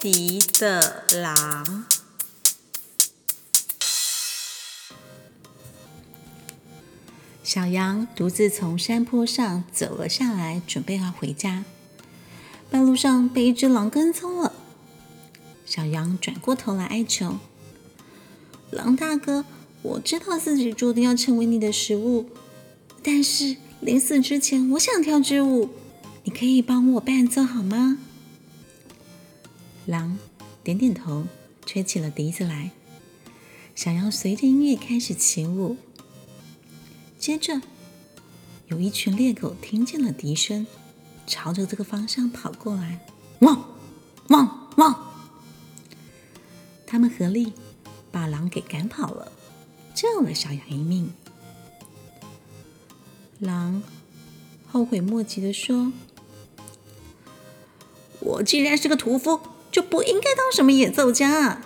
迪的狼。小羊独自从山坡上走了下来，准备要回家。半路上被一只狼跟踪了。小羊转过头来哀求：“狼大哥，我知道自己注定要成为你的食物，但是临死之前，我想跳支舞，你可以帮我伴奏好吗？”狼点点头，吹起了笛子来。小羊随着音乐开始起舞。接着，有一群猎狗听见了笛声，朝着这个方向跑过来，汪汪汪！他们合力把狼给赶跑了，救了小羊一命。狼后悔莫及的说：“我既然是个屠夫，就不应该当什么演奏家。